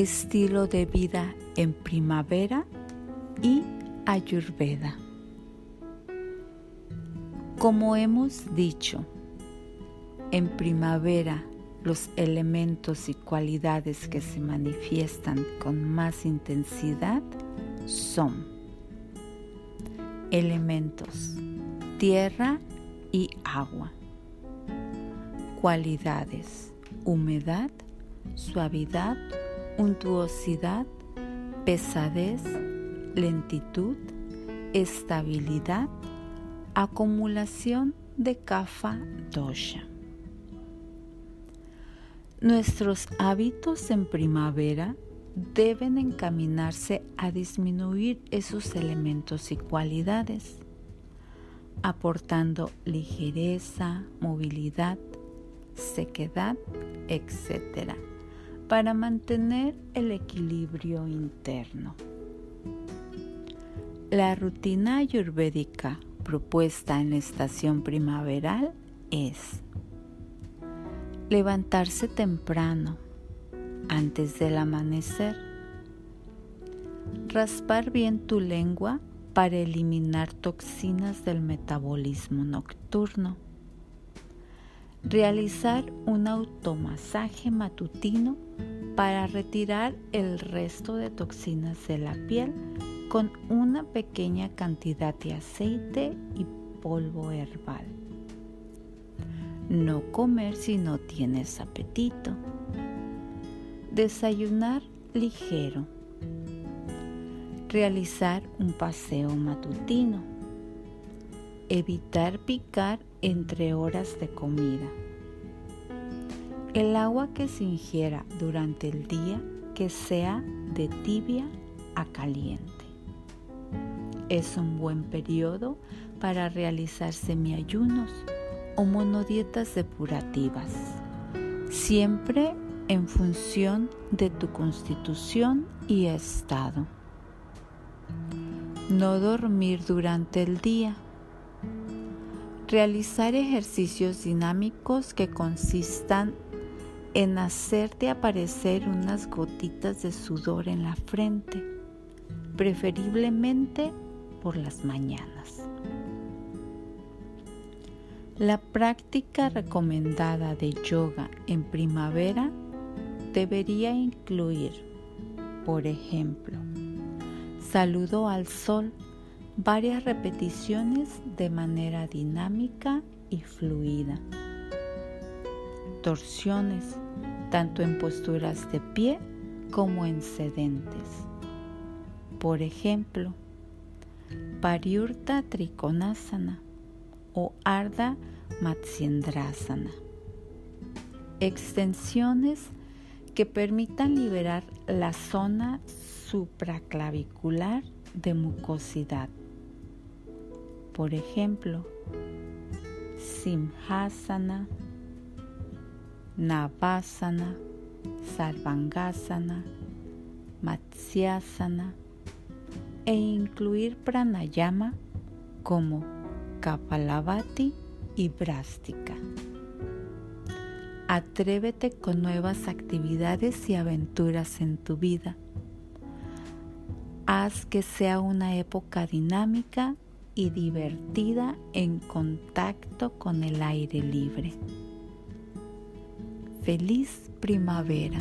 estilo de vida en primavera y ayurveda. Como hemos dicho, en primavera los elementos y cualidades que se manifiestan con más intensidad son elementos tierra y agua, cualidades humedad, suavidad, untuosidad, pesadez, lentitud, estabilidad, acumulación de kafa dosha. Nuestros hábitos en primavera deben encaminarse a disminuir esos elementos y cualidades, aportando ligereza, movilidad, sequedad, etc., para mantener el equilibrio interno. La rutina ayurvédica propuesta en la estación primaveral es levantarse temprano, antes del amanecer, raspar bien tu lengua para eliminar toxinas del metabolismo nocturno, realizar un automasaje matutino para retirar el resto de toxinas de la piel con una pequeña cantidad de aceite y polvo herbal. No comer si no tienes apetito, desayunar ligero, realizar un paseo matutino, evitar picar entre horas de comida. El agua que se ingiera durante el día que sea de tibia a caliente. Es un buen periodo para realizar semiayunos o monodietas depurativas, siempre en función de tu constitución y estado. No dormir durante el día. Realizar ejercicios dinámicos que consistan en hacerte aparecer unas gotitas de sudor en la frente, preferiblemente por las mañanas. La práctica recomendada de yoga en primavera debería incluir, por ejemplo, saludo al sol, varias repeticiones de manera dinámica y fluida, torsiones, tanto en posturas de pie como en sedentes. Por ejemplo, Pariurta Trikonasana o Ardha Matsyendrasana. Extensiones que permitan liberar la zona supraclavicular de mucosidad. Por ejemplo, Simhasana, Navasana, Sarvangasana, Matsyasana e incluir pranayama como Kapalabhati y Brástica. Atrévete con nuevas actividades y aventuras en tu vida. Haz que sea una época dinámica y divertida en contacto con el aire libre. Feliz primavera.